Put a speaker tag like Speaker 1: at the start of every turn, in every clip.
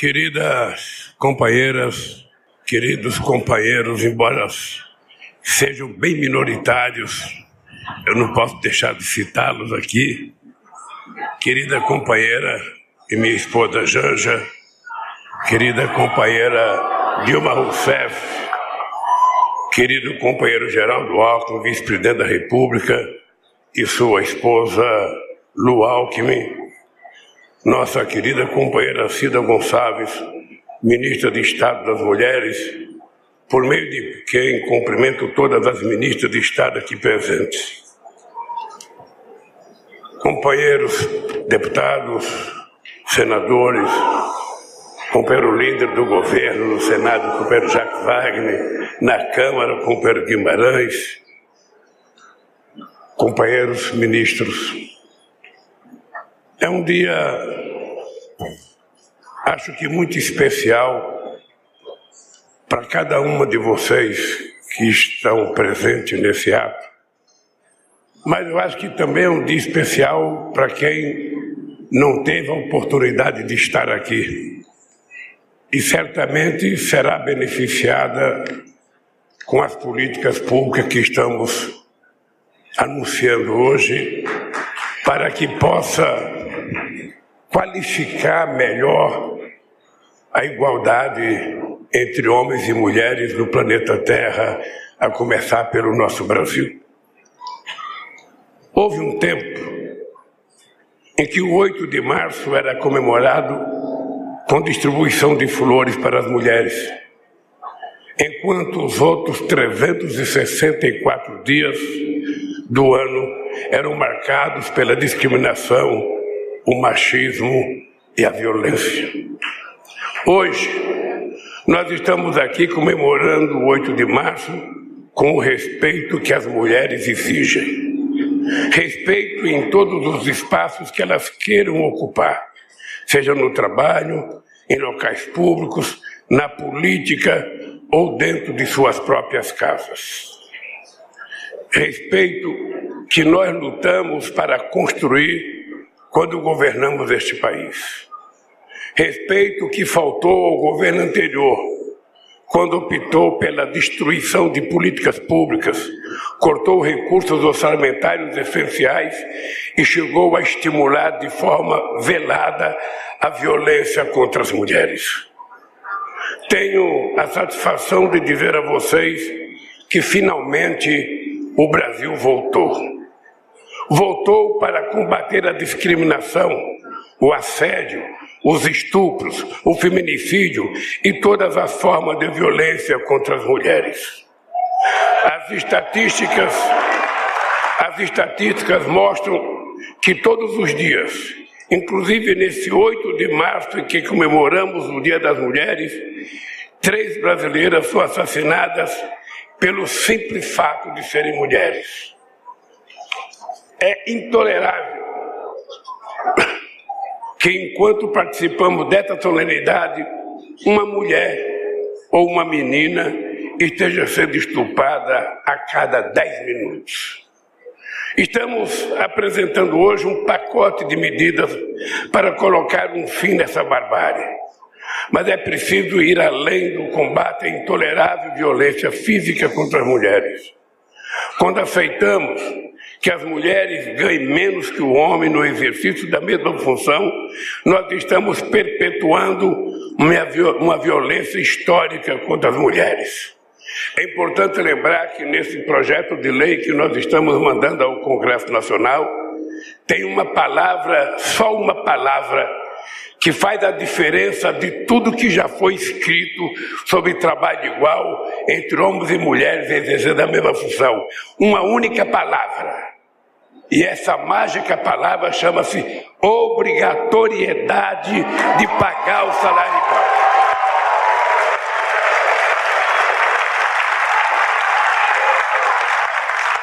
Speaker 1: Queridas companheiras, queridos companheiros, embora sejam bem minoritários, eu não posso deixar de citá-los aqui. Querida companheira e minha esposa Janja, querida companheira Dilma Rousseff, querido companheiro Geraldo Alckmin, vice-presidente da República, e sua esposa Lu Alckmin, nossa querida companheira Cida Gonçalves, ministra de Estado das Mulheres, por meio de quem cumprimento todas as ministras de Estado aqui presentes. Companheiros deputados, senadores, companheiro líder do governo no Senado, companheiro Jacques Wagner, na Câmara, companheiro Guimarães, companheiros ministros, é um dia, acho que muito especial para cada uma de vocês que estão presentes nesse ato. Mas eu acho que também é um dia especial para quem não teve a oportunidade de estar aqui. E certamente será beneficiada com as políticas públicas que estamos anunciando hoje, para que possa qualificar melhor a igualdade entre homens e mulheres no planeta Terra, a começar pelo nosso Brasil. Houve um tempo em que o 8 de março era comemorado com distribuição de flores para as mulheres, enquanto os outros 364 dias do ano eram marcados pela discriminação o machismo e a violência. Hoje, nós estamos aqui comemorando o 8 de março com o respeito que as mulheres exigem. Respeito em todos os espaços que elas queiram ocupar, seja no trabalho, em locais públicos, na política ou dentro de suas próprias casas. Respeito que nós lutamos para construir quando governamos este país. Respeito que faltou ao governo anterior, quando optou pela destruição de políticas públicas, cortou recursos orçamentários essenciais e chegou a estimular de forma velada a violência contra as mulheres. Tenho a satisfação de dizer a vocês que finalmente o Brasil voltou voltou para combater a discriminação, o assédio, os estupros, o feminicídio e todas as formas de violência contra as mulheres. As estatísticas, as estatísticas mostram que todos os dias, inclusive nesse 8 de março em que comemoramos o Dia das Mulheres, três brasileiras são assassinadas pelo simples fato de serem mulheres. É intolerável que, enquanto participamos dessa solenidade, uma mulher ou uma menina esteja sendo estuprada a cada dez minutos. Estamos apresentando hoje um pacote de medidas para colocar um fim nessa barbárie. Mas é preciso ir além do combate à intolerável violência física contra as mulheres. Quando aceitamos que as mulheres ganhem menos que o homem no exercício da mesma função, nós estamos perpetuando uma violência histórica contra as mulheres. É importante lembrar que nesse projeto de lei que nós estamos mandando ao Congresso Nacional, tem uma palavra, só uma palavra, que faz a diferença de tudo que já foi escrito sobre trabalho igual entre homens e mulheres exercendo a mesma função. Uma única palavra. E essa mágica palavra chama-se obrigatoriedade de pagar o salário igual.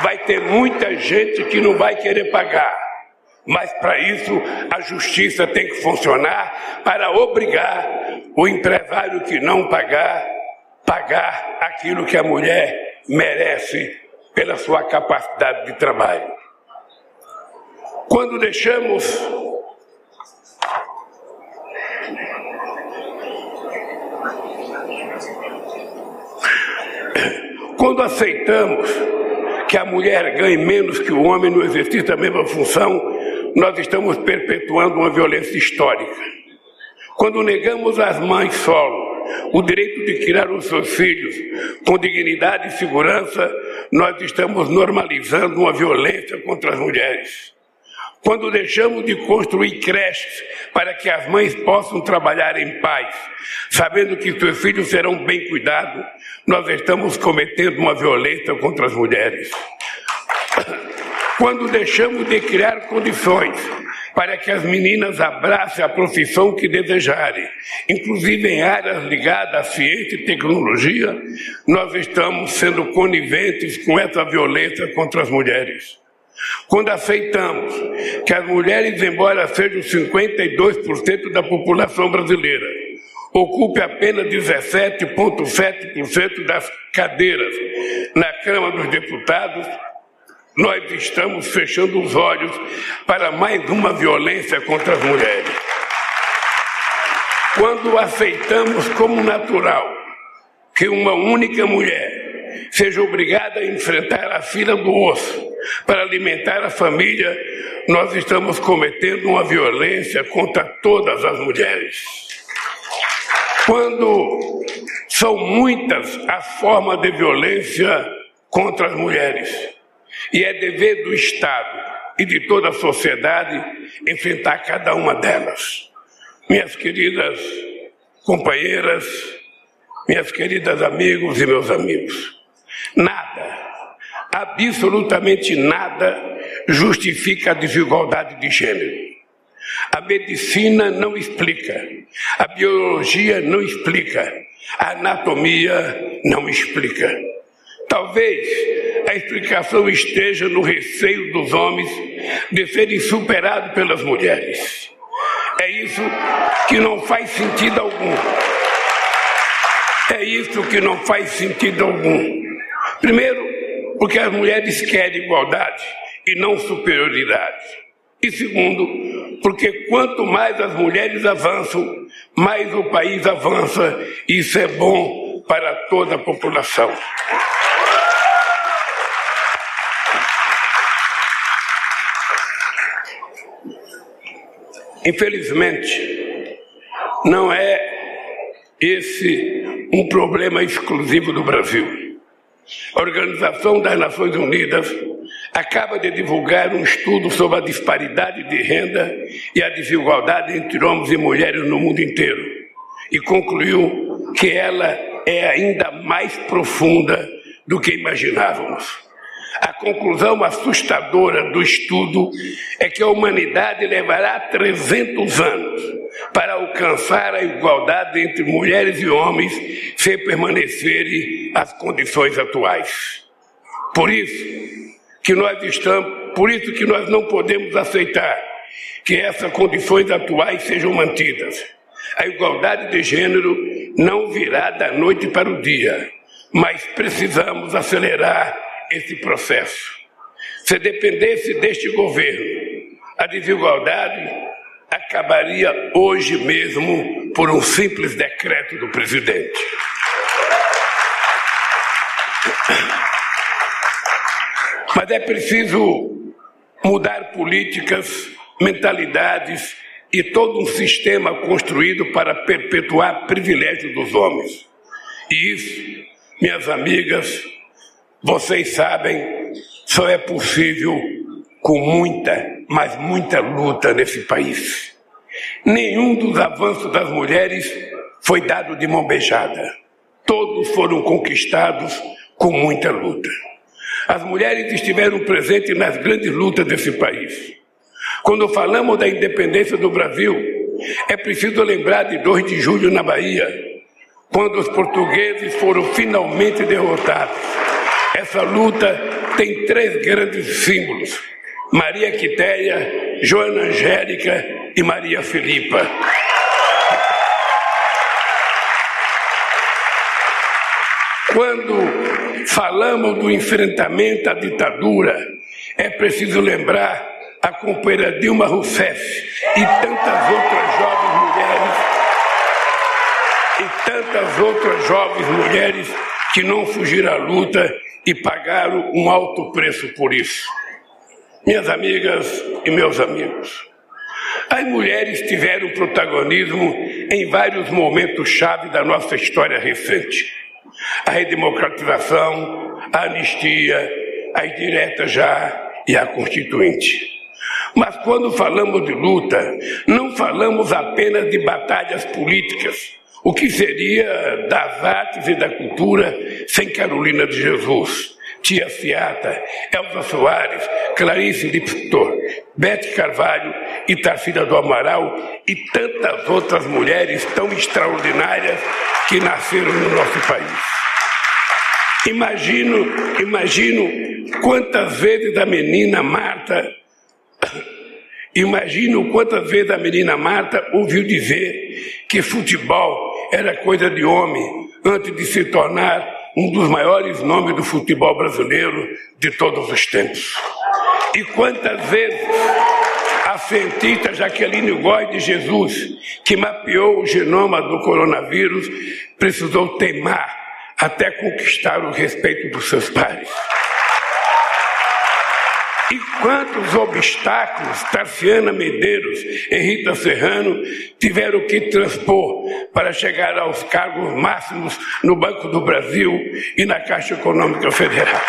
Speaker 1: Vai ter muita gente que não vai querer pagar. Mas para isso a justiça tem que funcionar para obrigar o empresário que não pagar, pagar aquilo que a mulher merece pela sua capacidade de trabalho. Quando deixamos Quando aceitamos que a mulher ganhe menos que o homem no exercício da mesma função, nós estamos perpetuando uma violência histórica. Quando negamos às mães solo o direito de criar os seus filhos com dignidade e segurança, nós estamos normalizando uma violência contra as mulheres. Quando deixamos de construir creches para que as mães possam trabalhar em paz, sabendo que seus filhos serão bem cuidados, nós estamos cometendo uma violência contra as mulheres. Quando deixamos de criar condições para que as meninas abracem a profissão que desejarem, inclusive em áreas ligadas à ciência e tecnologia, nós estamos sendo coniventes com essa violência contra as mulheres. Quando aceitamos que as mulheres, embora sejam 52% da população brasileira, ocupe apenas 17,7% das cadeiras na Câmara dos Deputados, nós estamos fechando os olhos para mais uma violência contra as mulheres. Quando aceitamos como natural que uma única mulher seja obrigada a enfrentar a fila do osso para alimentar a família, nós estamos cometendo uma violência contra todas as mulheres. Quando são muitas as formas de violência contra as mulheres, e é dever do Estado e de toda a sociedade enfrentar cada uma delas. Minhas queridas companheiras, minhas queridas amigos e meus amigos, nada, absolutamente nada justifica a desigualdade de gênero. A medicina não explica, a biologia não explica, a anatomia não explica. Talvez a explicação esteja no receio dos homens de serem superados pelas mulheres. É isso que não faz sentido algum. É isso que não faz sentido algum. Primeiro, porque as mulheres querem igualdade e não superioridade. E segundo, porque quanto mais as mulheres avançam, mais o país avança, e isso é bom para toda a população. Infelizmente, não é esse um problema exclusivo do Brasil. A Organização das Nações Unidas acaba de divulgar um estudo sobre a disparidade de renda e a desigualdade entre homens e mulheres no mundo inteiro e concluiu que ela é ainda mais profunda do que imaginávamos. A conclusão assustadora do estudo é que a humanidade levará 300 anos para alcançar a igualdade entre mulheres e homens se permanecerem as condições atuais. Por isso que nós estamos, por isso que nós não podemos aceitar que essas condições atuais sejam mantidas. A igualdade de gênero não virá da noite para o dia, mas precisamos acelerar esse processo. Se dependesse deste governo, a desigualdade acabaria hoje mesmo por um simples decreto do presidente. Mas é preciso mudar políticas, mentalidades e todo um sistema construído para perpetuar privilégios dos homens. E isso, minhas amigas, vocês sabem, só é possível com muita, mas muita luta nesse país. Nenhum dos avanços das mulheres foi dado de mão beijada. Todos foram conquistados com muita luta. As mulheres estiveram presentes nas grandes lutas desse país. Quando falamos da independência do Brasil, é preciso lembrar de 2 de julho na Bahia, quando os portugueses foram finalmente derrotados essa luta tem três grandes símbolos: Maria Quitéia, Joana Angélica e Maria Filipa. Quando falamos do enfrentamento à ditadura, é preciso lembrar a companheira Dilma Rousseff e tantas outras jovens mulheres e tantas outras jovens mulheres que não fugiram à luta e pagaram um alto preço por isso. Minhas amigas e meus amigos, as mulheres tiveram protagonismo em vários momentos-chave da nossa história recente. A redemocratização, a anistia, as diretas já e a constituinte. Mas quando falamos de luta, não falamos apenas de batalhas políticas, o que seria das artes e da cultura sem Carolina de Jesus, Tia Fiata, Elza Soares, Clarice Lispector, Bete Carvalho e Tarsila do Amaral e tantas outras mulheres tão extraordinárias que nasceram no nosso país. Imagino, imagino quantas vezes a menina Marta Imagino quantas vezes a menina Marta ouviu dizer que futebol era coisa de homem antes de se tornar um dos maiores nomes do futebol brasileiro de todos os tempos. E quantas vezes a cientista Jaqueline Goy de Jesus, que mapeou o genoma do coronavírus, precisou teimar até conquistar o respeito dos seus pares. E quantos obstáculos Tarciana Medeiros e Rita Serrano tiveram que transpor para chegar aos cargos máximos no Banco do Brasil e na Caixa Econômica Federal?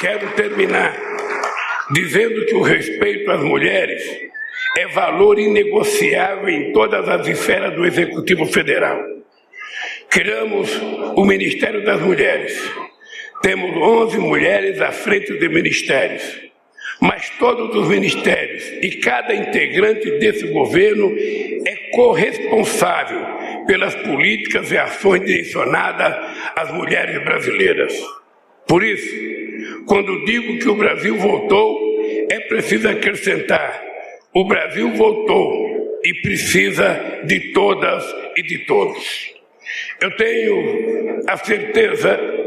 Speaker 1: Quero terminar dizendo que o respeito às mulheres é valor inegociável em todas as esferas do Executivo Federal. Criamos o Ministério das Mulheres temos 11 mulheres à frente de ministérios, mas todos os ministérios e cada integrante desse governo é corresponsável pelas políticas e ações direcionadas às mulheres brasileiras. Por isso, quando digo que o Brasil voltou, é preciso acrescentar: o Brasil voltou e precisa de todas e de todos. Eu tenho a certeza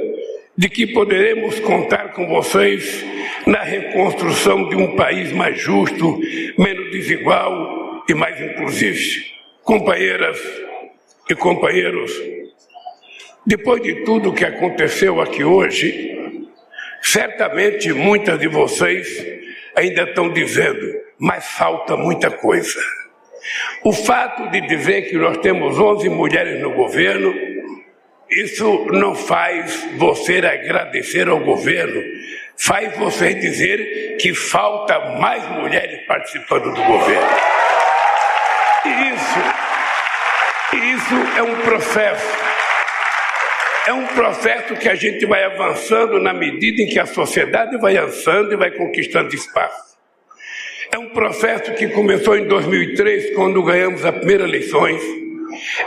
Speaker 1: de que poderemos contar com vocês na reconstrução de um país mais justo, menos desigual e mais inclusivo. Companheiras e companheiros, depois de tudo o que aconteceu aqui hoje, certamente muitas de vocês ainda estão dizendo, mas falta muita coisa. O fato de dizer que nós temos 11 mulheres no governo isso não faz você agradecer ao governo, faz você dizer que falta mais mulheres participando do governo. Isso, isso é um processo. É um processo que a gente vai avançando na medida em que a sociedade vai avançando e vai conquistando espaço. É um processo que começou em 2003, quando ganhamos as primeiras eleições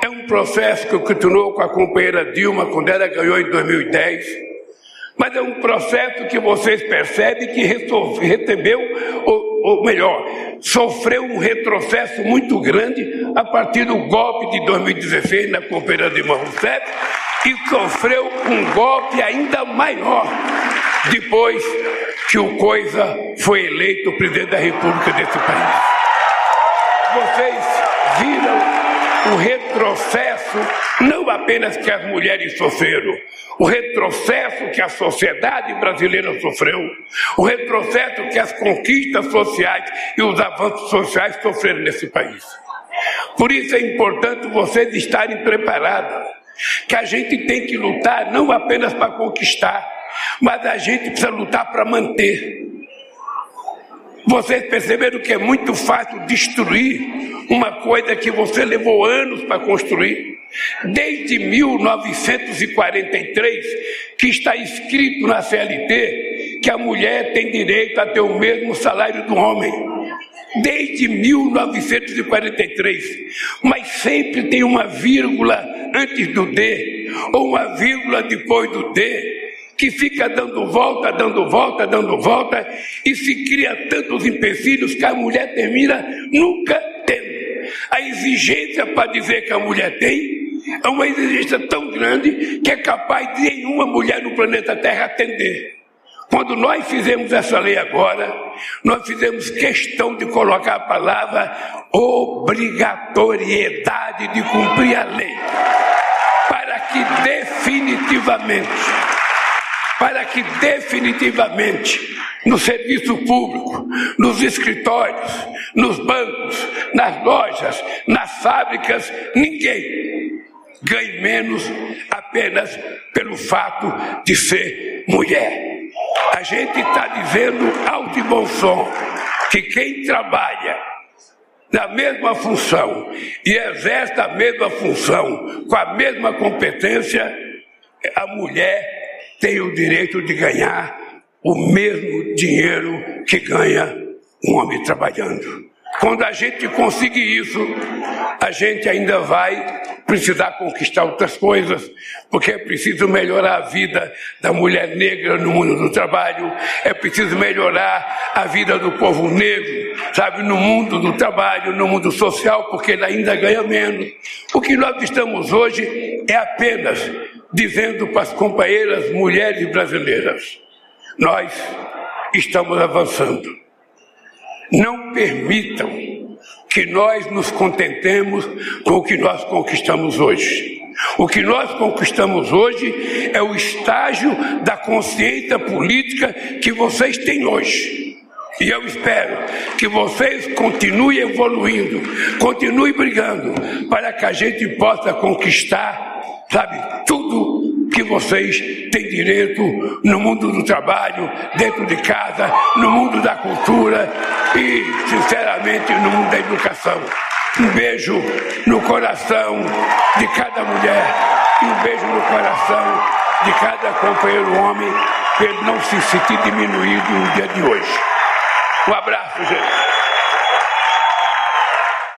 Speaker 1: é um processo que continuou com a companheira Dilma quando ela ganhou em 2010. Mas é um processo que vocês percebem que recebeu, ou, ou melhor, sofreu um retrocesso muito grande a partir do golpe de 2016 na companheira Dilma Rousseff e sofreu um golpe ainda maior depois que o Coisa foi eleito presidente da República desse país. Vocês viram o retrocesso, não apenas que as mulheres sofreram, o retrocesso que a sociedade brasileira sofreu, o retrocesso que as conquistas sociais e os avanços sociais sofreram nesse país. Por isso é importante vocês estarem preparados, que a gente tem que lutar não apenas para conquistar, mas a gente precisa lutar para manter. Vocês perceberam que é muito fácil destruir uma coisa que você levou anos para construir. Desde 1943, que está escrito na CLT que a mulher tem direito a ter o mesmo salário do homem. Desde 1943. Mas sempre tem uma vírgula antes do D, ou uma vírgula depois do D que fica dando volta, dando volta, dando volta, e se cria tantos empecilhos que a mulher termina nunca tendo. A exigência para dizer que a mulher tem é uma exigência tão grande que é capaz de nenhuma mulher no planeta Terra atender. Quando nós fizemos essa lei agora, nós fizemos questão de colocar a palavra obrigatoriedade de cumprir a lei, para que definitivamente, para que definitivamente no serviço público, nos escritórios, nos bancos, nas lojas, nas fábricas, ninguém ganhe menos apenas pelo fato de ser mulher. A gente está dizendo alto e bom som que quem trabalha na mesma função e exerce a mesma função com a mesma competência, a mulher tem o direito de ganhar o mesmo dinheiro que ganha um homem trabalhando. Quando a gente conseguir isso, a gente ainda vai precisar conquistar outras coisas, porque é preciso melhorar a vida da mulher negra no mundo do trabalho, é preciso melhorar a vida do povo negro, sabe, no mundo do trabalho, no mundo social, porque ele ainda ganha menos. O que nós estamos hoje é apenas dizendo para as companheiras mulheres brasileiras: nós estamos avançando. Não permitam que nós nos contentemos com o que nós conquistamos hoje. O que nós conquistamos hoje é o estágio da consciência política que vocês têm hoje. E eu espero que vocês continuem evoluindo, continuem brigando, para que a gente possa conquistar, sabe, tudo que vocês têm direito no mundo do trabalho, dentro de casa, no mundo da cultura e, sinceramente, no mundo da educação. Um beijo no coração de cada mulher e um beijo no coração de cada companheiro homem, ele não se sentir diminuído no dia de hoje. Um abraço, gente.